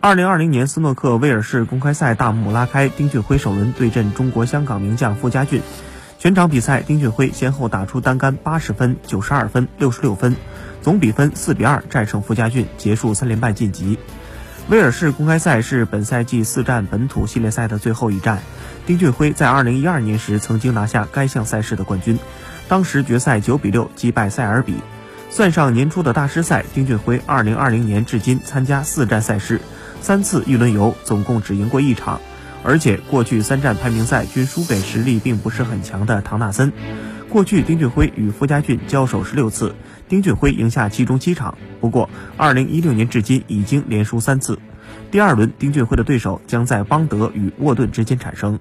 二零二零年斯诺克威尔士公开赛大幕拉开，丁俊晖首轮对阵中国香港名将傅家俊。全场比赛，丁俊晖先后打出单杆八十分、九十二分、六十六分，总比分四比二战胜傅家俊，结束三连败晋级。威尔士公开赛是本赛季四战本土系列赛的最后一站。丁俊晖在二零一二年时曾经拿下该项赛事的冠军，当时决赛九比六击败塞尔比。算上年初的大师赛，丁俊晖二零二零年至今参加四站赛事。三次一轮游，总共只赢过一场，而且过去三战排名赛均输给实力并不是很强的唐纳森。过去丁俊晖与傅家俊交手十六次，丁俊晖赢下其中七场。不过，二零一六年至今已经连输三次。第二轮，丁俊晖的对手将在邦德与沃顿之间产生。